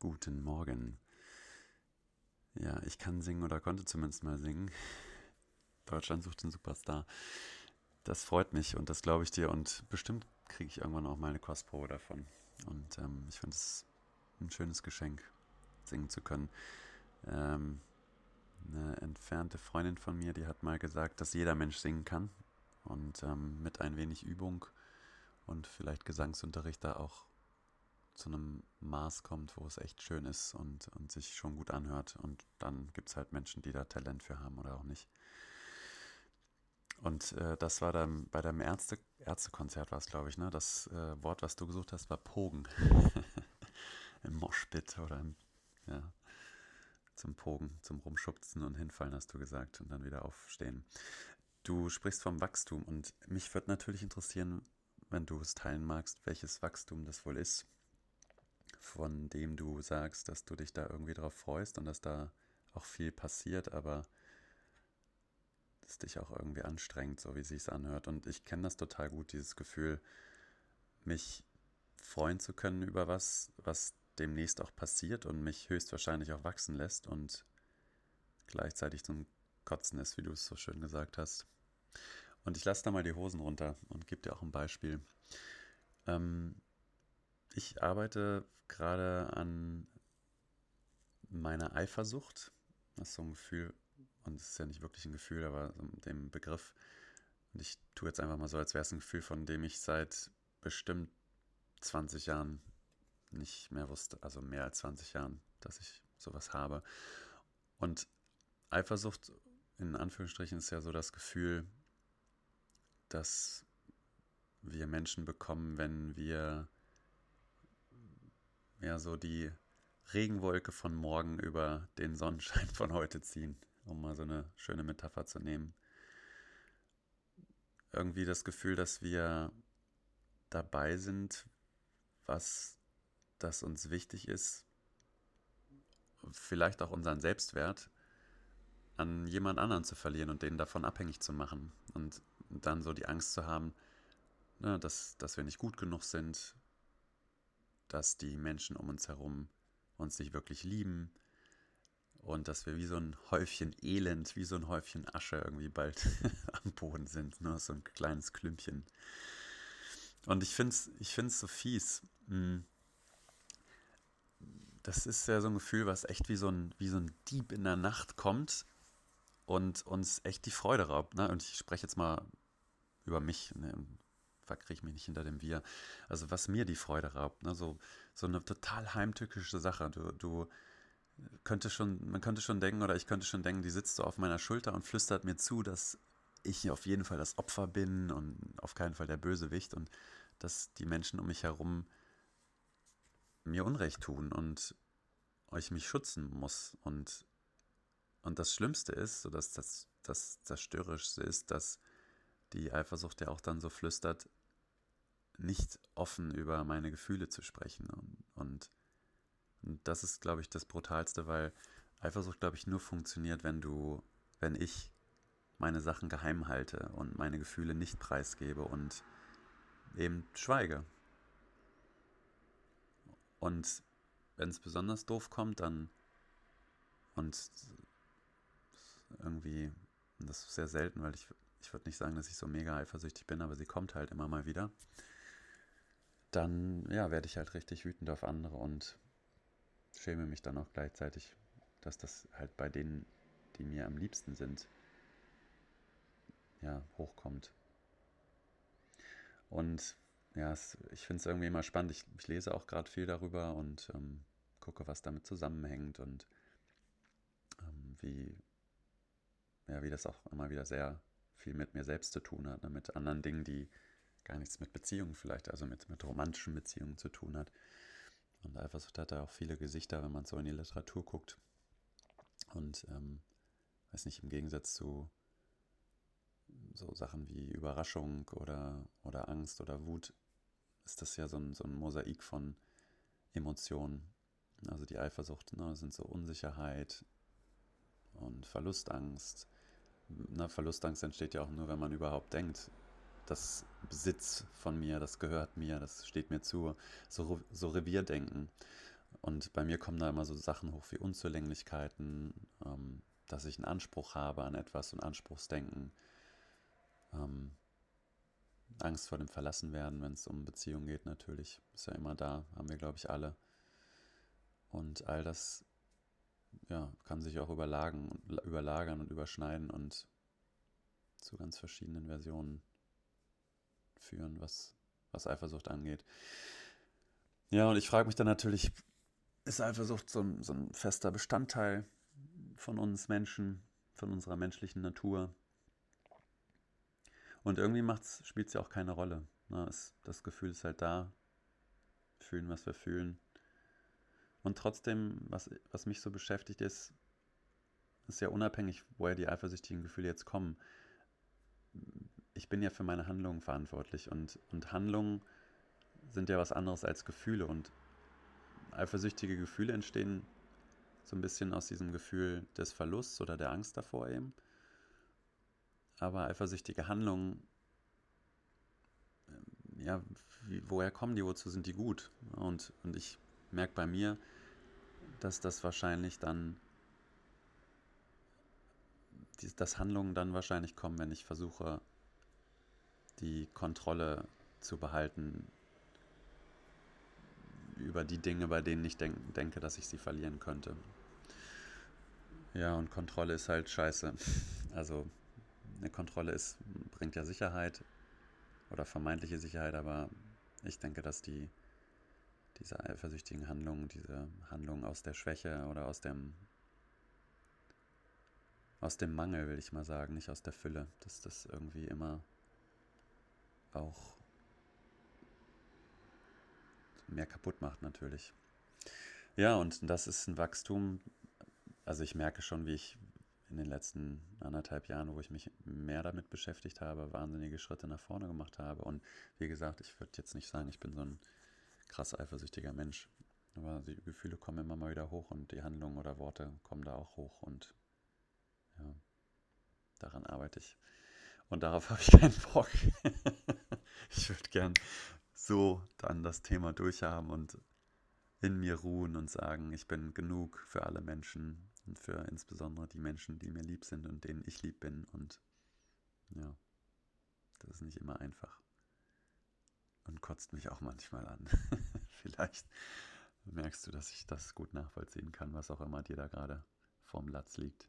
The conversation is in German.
guten Morgen. Ja, ich kann singen oder konnte zumindest mal singen. Deutschland sucht den Superstar. Das freut mich und das glaube ich dir und bestimmt kriege ich irgendwann auch mal eine Kostprobe davon. Und ähm, ich finde es ein schönes Geschenk, singen zu können. Ähm, eine entfernte Freundin von mir, die hat mal gesagt, dass jeder Mensch singen kann und ähm, mit ein wenig Übung und vielleicht Gesangsunterricht da auch zu einem Maß kommt, wo es echt schön ist und, und sich schon gut anhört. Und dann gibt es halt Menschen, die da Talent für haben oder auch nicht. Und äh, das war dann bei deinem Ärzte, Ärztekonzert, war es, glaube ich, ne? Das äh, Wort, was du gesucht hast, war Pogen. Im Moshpit oder im, ja, zum Pogen, zum Rumschubsen und hinfallen, hast du gesagt, und dann wieder aufstehen. Du sprichst vom Wachstum und mich würde natürlich interessieren, wenn du es teilen magst, welches Wachstum das wohl ist, von dem du sagst, dass du dich da irgendwie drauf freust und dass da auch viel passiert, aber es dich auch irgendwie anstrengt, so wie es sich anhört. Und ich kenne das total gut, dieses Gefühl, mich freuen zu können über was, was demnächst auch passiert und mich höchstwahrscheinlich auch wachsen lässt und gleichzeitig zum Kotzen ist, wie du es so schön gesagt hast. Und ich lasse da mal die Hosen runter und gebe dir auch ein Beispiel. Ähm, ich arbeite gerade an meiner Eifersucht. Das ist so ein Gefühl, und es ist ja nicht wirklich ein Gefühl, aber so dem Begriff. Und ich tue jetzt einfach mal so, als wäre es ein Gefühl, von dem ich seit bestimmt 20 Jahren nicht mehr wusste, also mehr als 20 Jahren, dass ich sowas habe. Und Eifersucht in Anführungsstrichen ist ja so das Gefühl, dass wir Menschen bekommen, wenn wir ja so die Regenwolke von morgen über den Sonnenschein von heute ziehen, um mal so eine schöne Metapher zu nehmen. Irgendwie das Gefühl, dass wir dabei sind, was das uns wichtig ist, vielleicht auch unseren Selbstwert an jemand anderen zu verlieren und den davon abhängig zu machen. Und dann so die Angst zu haben, ne, dass, dass wir nicht gut genug sind, dass die Menschen um uns herum uns nicht wirklich lieben und dass wir wie so ein Häufchen Elend, wie so ein Häufchen Asche irgendwie bald am Boden sind, nur so ein kleines Klümpchen. Und ich finde es ich find's so fies. Hm. Das ist ja so ein Gefühl, was echt wie so ein, wie so ein Dieb in der Nacht kommt und uns echt die Freude raubt. Ne? Und ich spreche jetzt mal über mich, ne? Verkriege mich nicht hinter dem Wir. Also was mir die Freude raubt, ne? so, so eine total heimtückische Sache. Du, du könnte schon, man könnte schon denken, oder ich könnte schon denken, die sitzt so auf meiner Schulter und flüstert mir zu, dass ich auf jeden Fall das Opfer bin und auf keinen Fall der Bösewicht und dass die Menschen um mich herum mir Unrecht tun und euch mich schützen muss und und das Schlimmste ist, so dass das, das Zerstörerischste ist, dass die Eifersucht ja auch dann so flüstert, nicht offen über meine Gefühle zu sprechen. Und, und, und das ist, glaube ich, das Brutalste, weil Eifersucht, glaube ich, nur funktioniert, wenn du, wenn ich meine Sachen geheim halte und meine Gefühle nicht preisgebe und eben schweige. Und wenn es besonders doof kommt, dann und irgendwie, das ist sehr selten, weil ich, ich würde nicht sagen, dass ich so mega eifersüchtig bin, aber sie kommt halt immer mal wieder. Dann, ja, werde ich halt richtig wütend auf andere und schäme mich dann auch gleichzeitig, dass das halt bei denen, die mir am liebsten sind, ja, hochkommt. Und ja, es, ich finde es irgendwie immer spannend. Ich, ich lese auch gerade viel darüber und ähm, gucke, was damit zusammenhängt und ähm, wie, ja, wie das auch immer wieder sehr viel mit mir selbst zu tun hat, ne? mit anderen Dingen, die gar nichts mit Beziehungen vielleicht, also mit, mit romantischen Beziehungen zu tun hat. Und Eifersucht hat da auch viele Gesichter, wenn man so in die Literatur guckt. Und ähm, weiß nicht, im Gegensatz zu so Sachen wie Überraschung oder, oder Angst oder Wut ist das ja so ein, so ein Mosaik von Emotionen. Also die Eifersucht ne, sind so Unsicherheit und Verlustangst, na, Verlustangst entsteht ja auch nur, wenn man überhaupt denkt, das Besitz von mir, das gehört mir, das steht mir zu, so, so Revierdenken. Und bei mir kommen da immer so Sachen hoch wie Unzulänglichkeiten, ähm, dass ich einen Anspruch habe an etwas und Anspruchsdenken. Ähm, Angst vor dem Verlassenwerden, wenn es um Beziehungen geht, natürlich. Ist ja immer da, haben wir, glaube ich, alle. Und all das ja, kann sich auch überlagen, überlagern und überschneiden und zu ganz verschiedenen Versionen führen, was, was Eifersucht angeht. Ja, und ich frage mich dann natürlich, ist Eifersucht so ein, so ein fester Bestandteil von uns Menschen, von unserer menschlichen Natur? Und irgendwie spielt es ja auch keine Rolle. Na, ne? es, das Gefühl ist halt da. Fühlen, was wir fühlen. Und trotzdem, was, was mich so beschäftigt, ist, ist ja unabhängig, woher die eifersüchtigen Gefühle jetzt kommen. Ich bin ja für meine Handlungen verantwortlich und, und Handlungen sind ja was anderes als Gefühle und eifersüchtige Gefühle entstehen so ein bisschen aus diesem Gefühl des Verlusts oder der Angst davor eben. Aber eifersüchtige Handlungen, ähm, ja, wie, woher kommen die, wozu sind die gut? Und, und ich merke bei mir, dass das wahrscheinlich dann, dass Handlungen dann wahrscheinlich kommen, wenn ich versuche, die Kontrolle zu behalten über die Dinge, bei denen ich denk, denke, dass ich sie verlieren könnte. Ja, und Kontrolle ist halt scheiße. Also eine Kontrolle ist, bringt ja Sicherheit oder vermeintliche Sicherheit, aber ich denke, dass die diese eifersüchtigen Handlungen, diese Handlungen aus der Schwäche oder aus dem aus dem Mangel, will ich mal sagen, nicht aus der Fülle, dass das irgendwie immer auch mehr kaputt macht natürlich. Ja, und das ist ein Wachstum. Also ich merke schon, wie ich in den letzten anderthalb Jahren, wo ich mich mehr damit beschäftigt habe, wahnsinnige Schritte nach vorne gemacht habe. Und wie gesagt, ich würde jetzt nicht sagen, ich bin so ein krass eifersüchtiger Mensch. Aber die Gefühle kommen immer mal wieder hoch und die Handlungen oder Worte kommen da auch hoch und ja, daran arbeite ich. Und darauf habe ich keinen Bock. ich würde gern so dann das Thema durchhaben und in mir ruhen und sagen, ich bin genug für alle Menschen und für insbesondere die Menschen, die mir lieb sind und denen ich lieb bin. Und ja, das ist nicht immer einfach und kotzt mich auch manchmal an. Vielleicht merkst du, dass ich das gut nachvollziehen kann, was auch immer dir da gerade vorm Latz liegt.